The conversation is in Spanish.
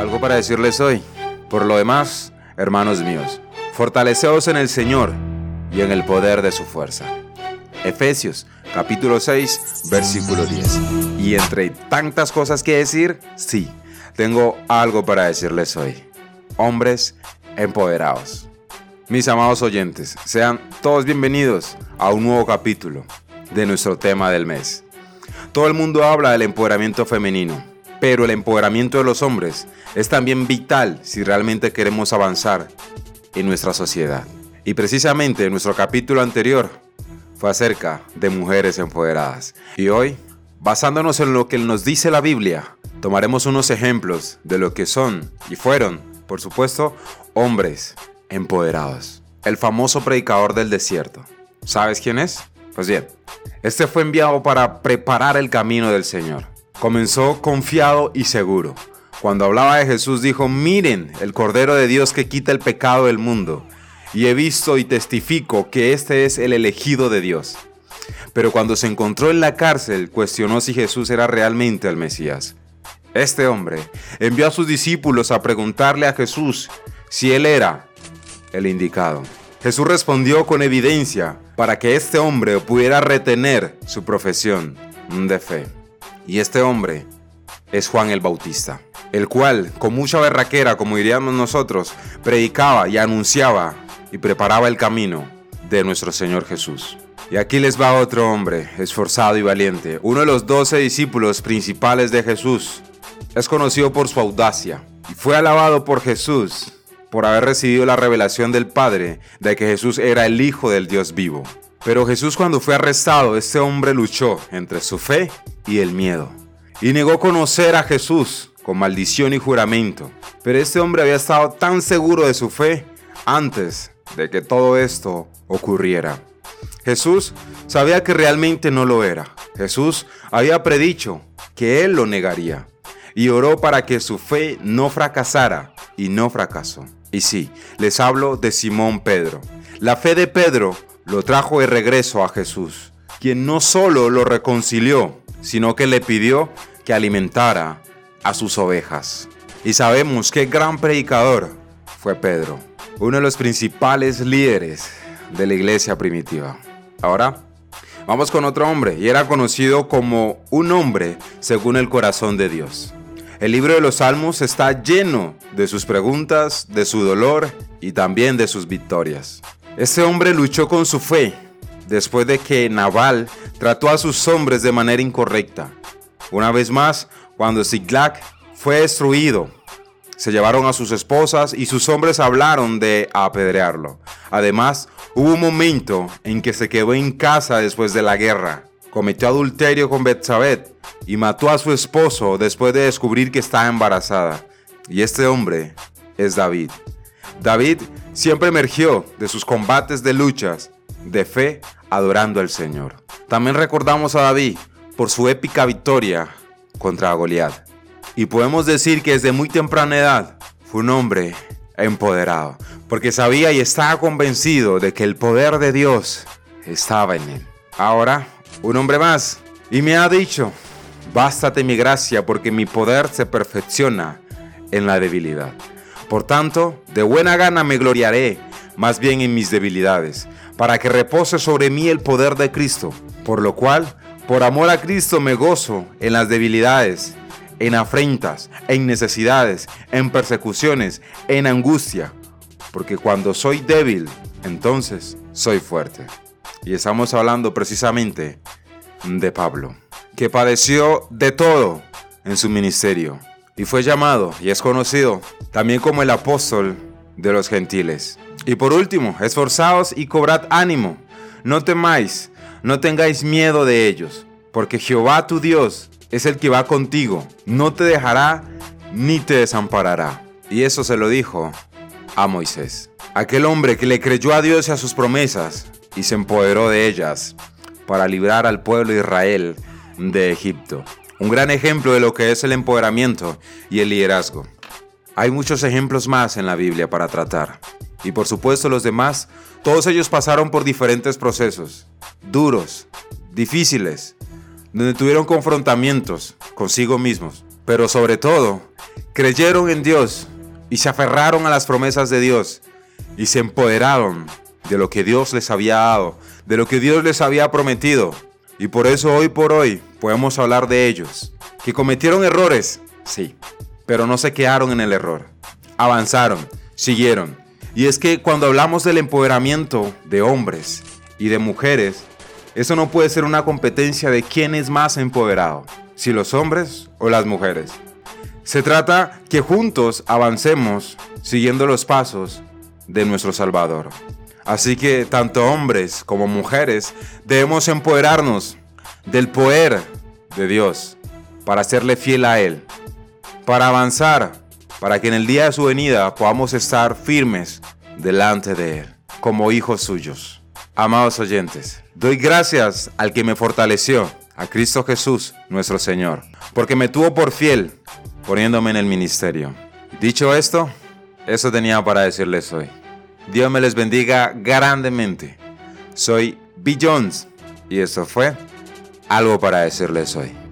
algo para decirles hoy. Por lo demás, hermanos míos, fortaleceos en el Señor y en el poder de su fuerza. Efesios capítulo 6, versículo 10. Y entre tantas cosas que decir, sí, tengo algo para decirles hoy. Hombres empoderados. Mis amados oyentes, sean todos bienvenidos a un nuevo capítulo de nuestro tema del mes. Todo el mundo habla del empoderamiento femenino, pero el empoderamiento de los hombres es también vital si realmente queremos avanzar en nuestra sociedad. Y precisamente en nuestro capítulo anterior fue acerca de mujeres empoderadas. Y hoy, basándonos en lo que nos dice la Biblia, tomaremos unos ejemplos de lo que son y fueron, por supuesto, hombres empoderados. El famoso predicador del desierto. ¿Sabes quién es? Pues bien, este fue enviado para preparar el camino del Señor. Comenzó confiado y seguro. Cuando hablaba de Jesús dijo, miren el Cordero de Dios que quita el pecado del mundo. Y he visto y testifico que este es el elegido de Dios. Pero cuando se encontró en la cárcel, cuestionó si Jesús era realmente el Mesías. Este hombre envió a sus discípulos a preguntarle a Jesús si él era el indicado. Jesús respondió con evidencia para que este hombre pudiera retener su profesión de fe. Y este hombre es Juan el Bautista, el cual, con mucha berraquera, como diríamos nosotros, predicaba y anunciaba y preparaba el camino de nuestro Señor Jesús. Y aquí les va otro hombre, esforzado y valiente, uno de los doce discípulos principales de Jesús. Es conocido por su audacia y fue alabado por Jesús por haber recibido la revelación del Padre de que Jesús era el Hijo del Dios vivo. Pero Jesús cuando fue arrestado, este hombre luchó entre su fe y el miedo. Y negó conocer a Jesús con maldición y juramento. Pero este hombre había estado tan seguro de su fe antes de que todo esto ocurriera. Jesús sabía que realmente no lo era. Jesús había predicho que él lo negaría y oró para que su fe no fracasara y no fracasó. Y sí, les hablo de Simón Pedro. La fe de Pedro lo trajo de regreso a Jesús, quien no solo lo reconcilió, sino que le pidió que alimentara a sus ovejas. Y sabemos qué gran predicador fue Pedro, uno de los principales líderes de la iglesia primitiva. Ahora, vamos con otro hombre, y era conocido como un hombre según el corazón de Dios. El libro de los Salmos está lleno de sus preguntas, de su dolor y también de sus victorias. Este hombre luchó con su fe después de que Nabal trató a sus hombres de manera incorrecta. Una vez más, cuando Ziklag fue destruido, se llevaron a sus esposas y sus hombres hablaron de apedrearlo. Además, hubo un momento en que se quedó en casa después de la guerra. Cometió adulterio con Betsabé y mató a su esposo después de descubrir que estaba embarazada. Y este hombre es David. David siempre emergió de sus combates de luchas de fe adorando al Señor. También recordamos a David por su épica victoria contra Goliat. Y podemos decir que desde muy temprana edad fue un hombre empoderado, porque sabía y estaba convencido de que el poder de Dios estaba en él. Ahora, un hombre más, y me ha dicho, Bástate mi gracia porque mi poder se perfecciona en la debilidad. Por tanto, de buena gana me gloriaré más bien en mis debilidades, para que repose sobre mí el poder de Cristo. Por lo cual, por amor a Cristo me gozo en las debilidades, en afrentas, en necesidades, en persecuciones, en angustia. Porque cuando soy débil, entonces soy fuerte. Y estamos hablando precisamente de Pablo que padeció de todo en su ministerio y fue llamado y es conocido también como el apóstol de los gentiles. Y por último, esforzaos y cobrad ánimo, no temáis, no tengáis miedo de ellos, porque Jehová tu Dios es el que va contigo, no te dejará ni te desamparará. Y eso se lo dijo a Moisés, aquel hombre que le creyó a Dios y a sus promesas y se empoderó de ellas para librar al pueblo de Israel de Egipto. Un gran ejemplo de lo que es el empoderamiento y el liderazgo. Hay muchos ejemplos más en la Biblia para tratar. Y por supuesto los demás, todos ellos pasaron por diferentes procesos, duros, difíciles, donde tuvieron confrontamientos consigo mismos, pero sobre todo creyeron en Dios y se aferraron a las promesas de Dios y se empoderaron de lo que Dios les había dado, de lo que Dios les había prometido. Y por eso hoy por hoy podemos hablar de ellos, que cometieron errores, sí, pero no se quedaron en el error. Avanzaron, siguieron. Y es que cuando hablamos del empoderamiento de hombres y de mujeres, eso no puede ser una competencia de quién es más empoderado, si los hombres o las mujeres. Se trata que juntos avancemos siguiendo los pasos de nuestro Salvador. Así que tanto hombres como mujeres debemos empoderarnos del poder de Dios para serle fiel a Él, para avanzar, para que en el día de su venida podamos estar firmes delante de Él, como hijos suyos. Amados oyentes, doy gracias al que me fortaleció, a Cristo Jesús, nuestro Señor, porque me tuvo por fiel, poniéndome en el ministerio. Dicho esto, eso tenía para decirles hoy. Dios me les bendiga grandemente. Soy Bill Jones y esto fue algo para decirles hoy.